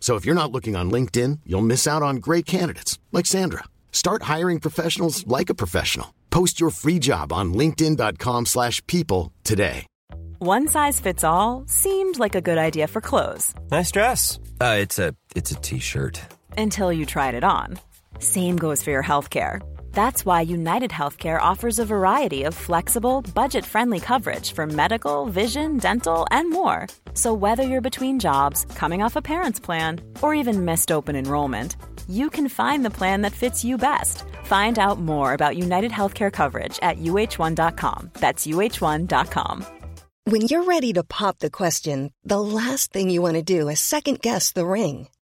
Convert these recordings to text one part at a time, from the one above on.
So if you're not looking on LinkedIn, you'll miss out on great candidates like Sandra. Start hiring professionals like a professional. Post your free job on linkedin.com/people slash people today. One size fits all seemed like a good idea for clothes Nice dress. Uh, it's a it's a t-shirt. until you tried it on. Same goes for your healthcare. That's why United Healthcare offers a variety of flexible, budget friendly coverage for medical, vision, dental, and more. So, whether you're between jobs, coming off a parent's plan, or even missed open enrollment, you can find the plan that fits you best. Find out more about United Healthcare coverage at uh1.com. That's uh1.com. When you're ready to pop the question, the last thing you want to do is second guess the ring.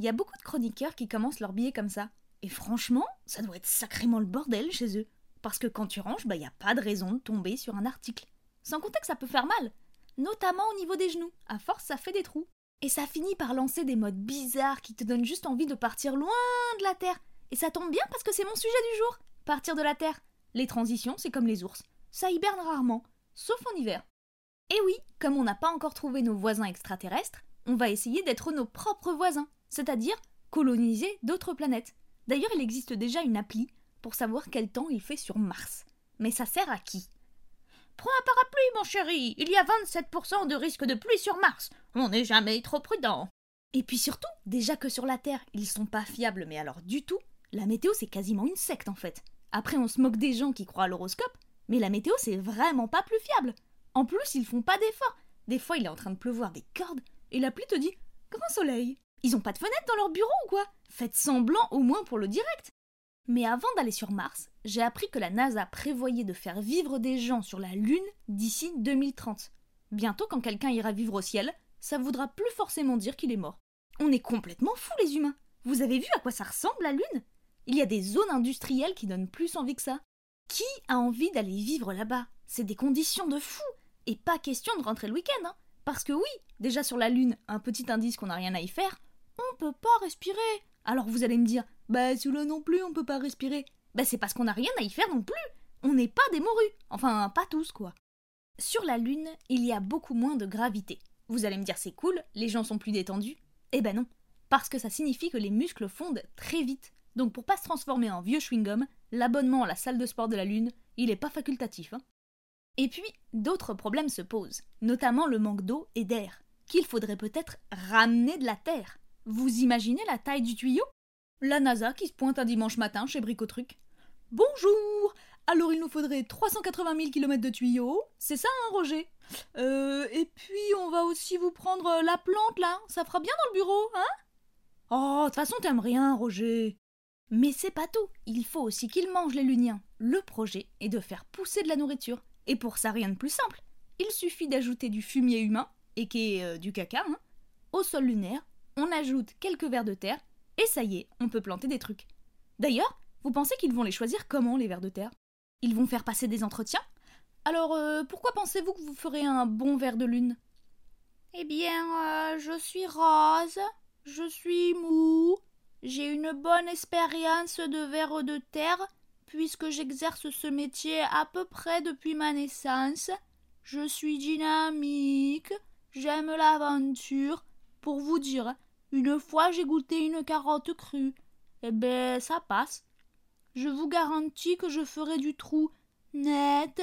Il y a beaucoup de chroniqueurs qui commencent leur billet comme ça. Et franchement, ça doit être sacrément le bordel chez eux. Parce que quand tu ranges, bah y a pas de raison de tomber sur un article. Sans compter que ça peut faire mal. Notamment au niveau des genoux. À force, ça fait des trous. Et ça finit par lancer des modes bizarres qui te donnent juste envie de partir loin de la Terre. Et ça tombe bien parce que c'est mon sujet du jour. Partir de la Terre. Les transitions, c'est comme les ours. Ça hiberne rarement. Sauf en hiver. Et oui, comme on n'a pas encore trouvé nos voisins extraterrestres, on va essayer d'être nos propres voisins, c'est-à-dire coloniser d'autres planètes. D'ailleurs, il existe déjà une appli pour savoir quel temps il fait sur Mars. Mais ça sert à qui? Prends un parapluie, mon chéri Il y a 27% de risque de pluie sur Mars On n'est jamais trop prudent Et puis surtout, déjà que sur la Terre, ils sont pas fiables, mais alors du tout, la météo c'est quasiment une secte en fait. Après, on se moque des gens qui croient à l'horoscope, mais la météo c'est vraiment pas plus fiable. En plus, ils font pas d'efforts. Des fois, il est en train de pleuvoir des cordes, et l'appli te dit Grand soleil Ils ont pas de fenêtre dans leur bureau ou quoi? Faites semblant au moins pour le direct Mais avant d'aller sur Mars, j'ai appris que la NASA prévoyait de faire vivre des gens sur la Lune d'ici 2030. Bientôt, quand quelqu'un ira vivre au ciel, ça voudra plus forcément dire qu'il est mort. On est complètement fous, les humains Vous avez vu à quoi ça ressemble la Lune? Il y a des zones industrielles qui donnent plus envie que ça. Qui a envie d'aller vivre là-bas? C'est des conditions de fou et pas question de rentrer le week-end, hein. Parce que oui, déjà sur la Lune, un petit indice qu'on n'a rien à y faire, on peut pas respirer. Alors vous allez me dire, bah sous l'eau non plus on peut pas respirer. Bah c'est parce qu'on n'a rien à y faire non plus. On n'est pas des morues. Enfin, pas tous quoi. Sur la Lune, il y a beaucoup moins de gravité. Vous allez me dire c'est cool, les gens sont plus détendus. Eh ben non, parce que ça signifie que les muscles fondent très vite. Donc pour pas se transformer en vieux chewing-gum, l'abonnement à la salle de sport de la Lune, il est pas facultatif. Hein. Et puis, d'autres problèmes se posent, notamment le manque d'eau et d'air, qu'il faudrait peut-être ramener de la Terre. Vous imaginez la taille du tuyau? La NASA qui se pointe un dimanche matin chez Bricotruc. Bonjour Alors il nous faudrait 380 000 km de tuyaux, c'est ça, hein, Roger? Euh, et puis on va aussi vous prendre la plante là, ça fera bien dans le bureau, hein? Oh, de toute façon t'aimes rien, Roger mais c'est pas tout, il faut aussi qu'ils mangent les luniens. Le projet est de faire pousser de la nourriture. Et pour ça, rien de plus simple. Il suffit d'ajouter du fumier humain, et qui est euh, du caca, hein, au sol lunaire, on ajoute quelques vers de terre, et ça y est, on peut planter des trucs. D'ailleurs, vous pensez qu'ils vont les choisir comment, les vers de terre? Ils vont faire passer des entretiens? Alors, euh, pourquoi pensez-vous que vous ferez un bon ver de lune? Eh bien, euh, je suis rose, je suis mou, j'ai une bonne expérience de vers de terre, puisque j'exerce ce métier à peu près depuis ma naissance. Je suis dynamique, j'aime l'aventure. Pour vous dire, une fois j'ai goûté une carotte crue. Eh ben, ça passe. Je vous garantis que je ferai du trou net,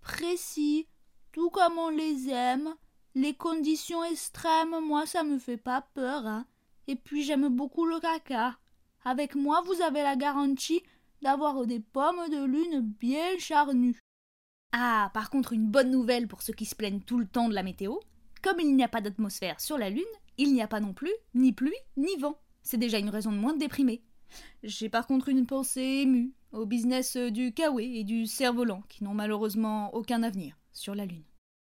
précis, tout comme on les aime. Les conditions extrêmes, moi, ça me fait pas peur, hein. Et puis j'aime beaucoup le caca. Avec moi, vous avez la garantie d'avoir des pommes de lune bien charnues. Ah, par contre, une bonne nouvelle pour ceux qui se plaignent tout le temps de la météo. Comme il n'y a pas d'atmosphère sur la Lune, il n'y a pas non plus ni pluie ni vent. C'est déjà une raison de moins de déprimer. J'ai par contre une pensée émue au business du Kawe et du cerf-volant qui n'ont malheureusement aucun avenir sur la Lune.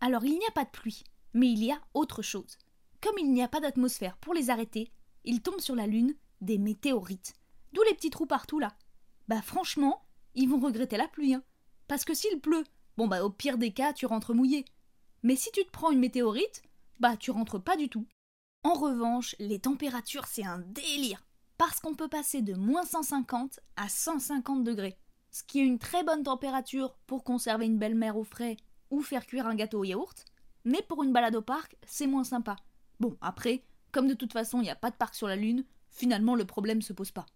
Alors il n'y a pas de pluie, mais il y a autre chose. Comme il n'y a pas d'atmosphère pour les arrêter, il tombe sur la Lune des météorites. D'où les petits trous partout là. Bah franchement, ils vont regretter la pluie. Hein. Parce que s'il pleut, bon bah au pire des cas, tu rentres mouillé. Mais si tu te prends une météorite, bah tu rentres pas du tout. En revanche, les températures, c'est un délire. Parce qu'on peut passer de moins 150 à 150 degrés. Ce qui est une très bonne température pour conserver une belle mer au frais ou faire cuire un gâteau au yaourt. Mais pour une balade au parc, c'est moins sympa. Bon, après, comme de toute façon il n'y a pas de parc sur la Lune, finalement le problème se pose pas.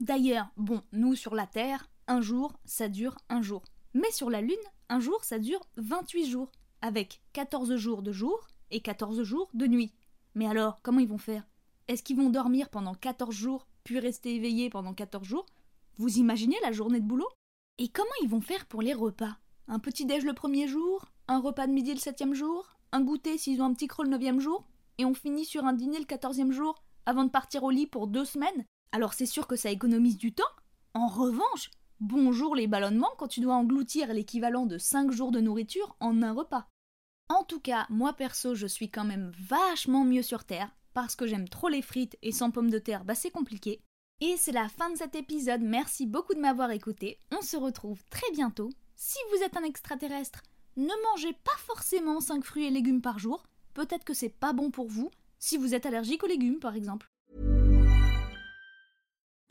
D'ailleurs, bon, nous sur la Terre, un jour, ça dure un jour. Mais sur la Lune, un jour, ça dure 28 jours, avec 14 jours de jour et 14 jours de nuit. Mais alors, comment ils vont faire? Est-ce qu'ils vont dormir pendant 14 jours, puis rester éveillés pendant 14 jours? Vous imaginez la journée de boulot? Et comment ils vont faire pour les repas? Un petit déj le premier jour, un repas de midi le septième jour, un goûter s'ils ont un petit creux le neuvième jour, et on finit sur un dîner le quatorzième jour, avant de partir au lit pour deux semaines? Alors c'est sûr que ça économise du temps. En revanche, Bonjour les ballonnements quand tu dois engloutir l'équivalent de 5 jours de nourriture en un repas. En tout cas, moi perso, je suis quand même vachement mieux sur Terre, parce que j'aime trop les frites et sans pommes de terre, bah c'est compliqué. Et c'est la fin de cet épisode, merci beaucoup de m'avoir écouté, on se retrouve très bientôt. Si vous êtes un extraterrestre, ne mangez pas forcément 5 fruits et légumes par jour, peut-être que c'est pas bon pour vous, si vous êtes allergique aux légumes par exemple.